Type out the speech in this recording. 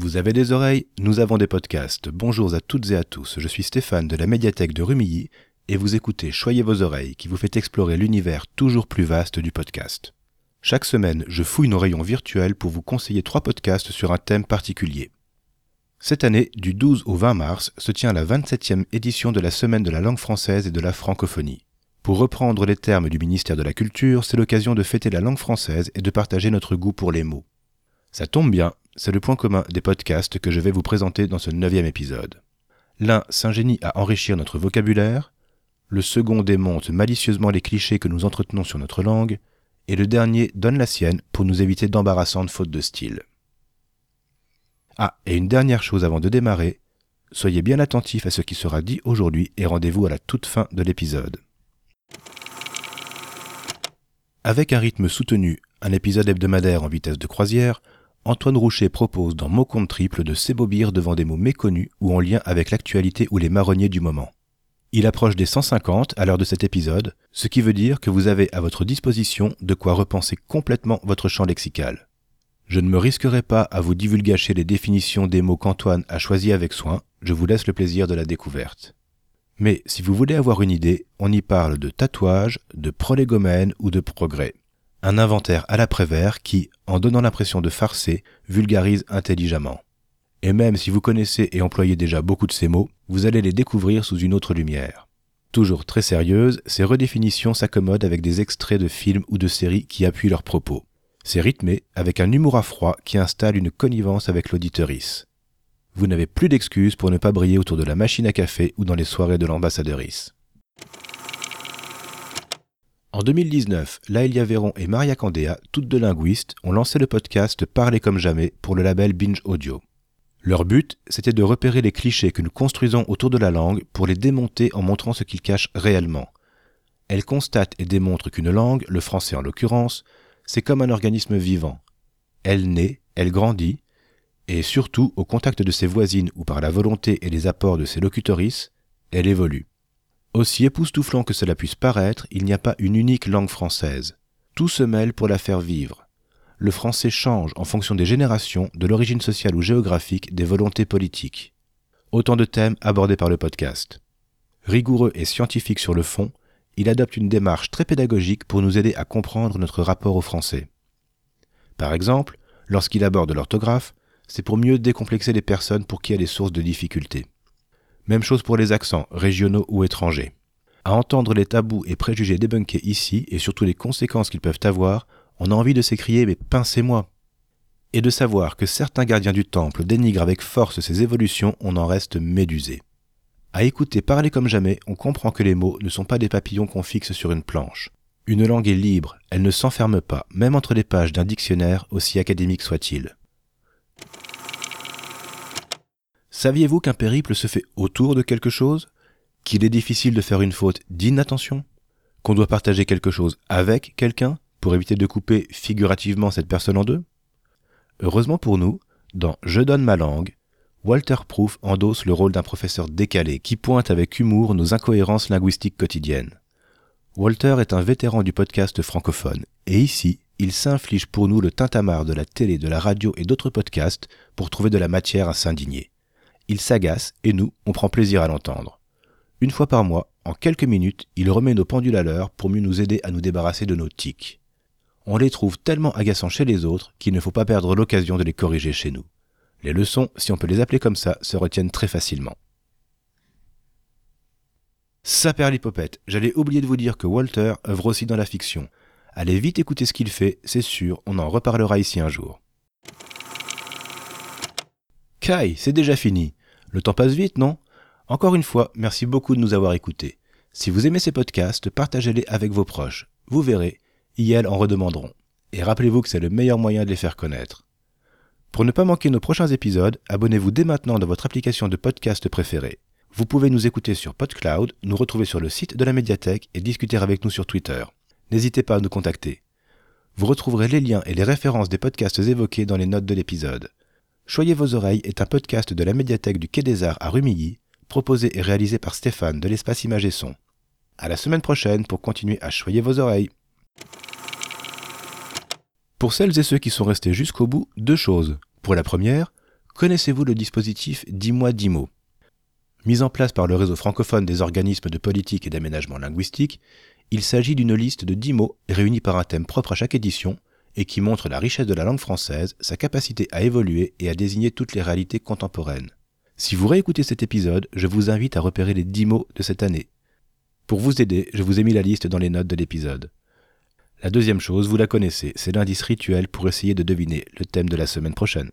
Vous avez des oreilles Nous avons des podcasts. Bonjour à toutes et à tous, je suis Stéphane de la médiathèque de Rumilly et vous écoutez Choyez vos oreilles qui vous fait explorer l'univers toujours plus vaste du podcast. Chaque semaine, je fouille nos rayons virtuels pour vous conseiller trois podcasts sur un thème particulier. Cette année, du 12 au 20 mars, se tient la 27e édition de la Semaine de la langue française et de la francophonie. Pour reprendre les termes du ministère de la Culture, c'est l'occasion de fêter la langue française et de partager notre goût pour les mots. Ça tombe bien, c'est le point commun des podcasts que je vais vous présenter dans ce neuvième épisode. L'un s'ingénie à enrichir notre vocabulaire, le second démonte malicieusement les clichés que nous entretenons sur notre langue, et le dernier donne la sienne pour nous éviter d'embarrassantes fautes de style. Ah, et une dernière chose avant de démarrer, soyez bien attentifs à ce qui sera dit aujourd'hui et rendez-vous à la toute fin de l'épisode. Avec un rythme soutenu, un épisode hebdomadaire en vitesse de croisière, Antoine Roucher propose dans Mots compte triple de s'ébobir devant des mots méconnus ou en lien avec l'actualité ou les marronniers du moment. Il approche des 150 à l'heure de cet épisode, ce qui veut dire que vous avez à votre disposition de quoi repenser complètement votre champ lexical. Je ne me risquerai pas à vous divulgacher les définitions des mots qu'Antoine a choisis avec soin, je vous laisse le plaisir de la découverte. Mais si vous voulez avoir une idée, on y parle de tatouage, de prolégomène ou de progrès. Un inventaire à l'après-vert qui, en donnant l'impression de farcer, vulgarise intelligemment. Et même si vous connaissez et employez déjà beaucoup de ces mots, vous allez les découvrir sous une autre lumière. Toujours très sérieuses, ces redéfinitions s'accommodent avec des extraits de films ou de séries qui appuient leurs propos. C'est rythmé avec un humour à froid qui installe une connivence avec l'auditeurice vous n'avez plus d'excuses pour ne pas briller autour de la machine à café ou dans les soirées de l'ambassadeurice. En 2019, Laëlia Véron et Maria Candéa, toutes deux linguistes, ont lancé le podcast Parler comme jamais pour le label Binge Audio. Leur but, c'était de repérer les clichés que nous construisons autour de la langue pour les démonter en montrant ce qu'ils cachent réellement. Elles constatent et démontrent qu'une langue, le français en l'occurrence, c'est comme un organisme vivant. Elle naît, elle grandit, et surtout au contact de ses voisines ou par la volonté et les apports de ses locutorices, elle évolue. Aussi époustouflant que cela puisse paraître, il n'y a pas une unique langue française. Tout se mêle pour la faire vivre. Le français change en fonction des générations, de l'origine sociale ou géographique, des volontés politiques. Autant de thèmes abordés par le podcast. Rigoureux et scientifique sur le fond, il adopte une démarche très pédagogique pour nous aider à comprendre notre rapport au français. Par exemple, lorsqu'il aborde l'orthographe, c'est pour mieux décomplexer les personnes pour qui a des sources de difficultés. Même chose pour les accents, régionaux ou étrangers. À entendre les tabous et préjugés débunkés ici, et surtout les conséquences qu'ils peuvent avoir, on a envie de s'écrier Mais pincez-moi Et de savoir que certains gardiens du temple dénigrent avec force ces évolutions, on en reste médusé. À écouter parler comme jamais, on comprend que les mots ne sont pas des papillons qu'on fixe sur une planche. Une langue est libre, elle ne s'enferme pas, même entre les pages d'un dictionnaire, aussi académique soit-il. Saviez-vous qu'un périple se fait autour de quelque chose? Qu'il est difficile de faire une faute d'inattention? Qu'on doit partager quelque chose avec quelqu'un pour éviter de couper figurativement cette personne en deux? Heureusement pour nous, dans Je donne ma langue, Walter Proof endosse le rôle d'un professeur décalé qui pointe avec humour nos incohérences linguistiques quotidiennes. Walter est un vétéran du podcast francophone, et ici, il s'inflige pour nous le tintamarre de la télé, de la radio et d'autres podcasts pour trouver de la matière à s'indigner. Il s'agace et nous, on prend plaisir à l'entendre. Une fois par mois, en quelques minutes, il remet nos pendules à l'heure pour mieux nous aider à nous débarrasser de nos tics. On les trouve tellement agaçants chez les autres qu'il ne faut pas perdre l'occasion de les corriger chez nous. Les leçons, si on peut les appeler comme ça, se retiennent très facilement. L'hypopète, j'allais oublier de vous dire que Walter œuvre aussi dans la fiction. Allez vite écouter ce qu'il fait, c'est sûr, on en reparlera ici un jour. Kai, c'est déjà fini. Le temps passe vite, non? Encore une fois, merci beaucoup de nous avoir écoutés. Si vous aimez ces podcasts, partagez-les avec vos proches. Vous verrez, ils en redemanderont. Et rappelez-vous que c'est le meilleur moyen de les faire connaître. Pour ne pas manquer nos prochains épisodes, abonnez-vous dès maintenant dans votre application de podcast préférée. Vous pouvez nous écouter sur PodCloud, nous retrouver sur le site de la médiathèque et discuter avec nous sur Twitter. N'hésitez pas à nous contacter. Vous retrouverez les liens et les références des podcasts évoqués dans les notes de l'épisode. Choyez vos oreilles est un podcast de la médiathèque du Quai des Arts à Rumilly, proposé et réalisé par Stéphane de l'espace Image et Son. À la semaine prochaine pour continuer à choyer vos oreilles. Pour celles et ceux qui sont restés jusqu'au bout, deux choses. Pour la première, Connaissez-vous le dispositif 10 mois 10 mots Mis en place par le réseau francophone des organismes de politique et d'aménagement linguistique, il s'agit d'une liste de 10 mots réunis par un thème propre à chaque édition et qui montre la richesse de la langue française, sa capacité à évoluer et à désigner toutes les réalités contemporaines. Si vous réécoutez cet épisode, je vous invite à repérer les 10 mots de cette année. Pour vous aider, je vous ai mis la liste dans les notes de l'épisode. La deuxième chose, vous la connaissez, c'est l'indice rituel pour essayer de deviner le thème de la semaine prochaine.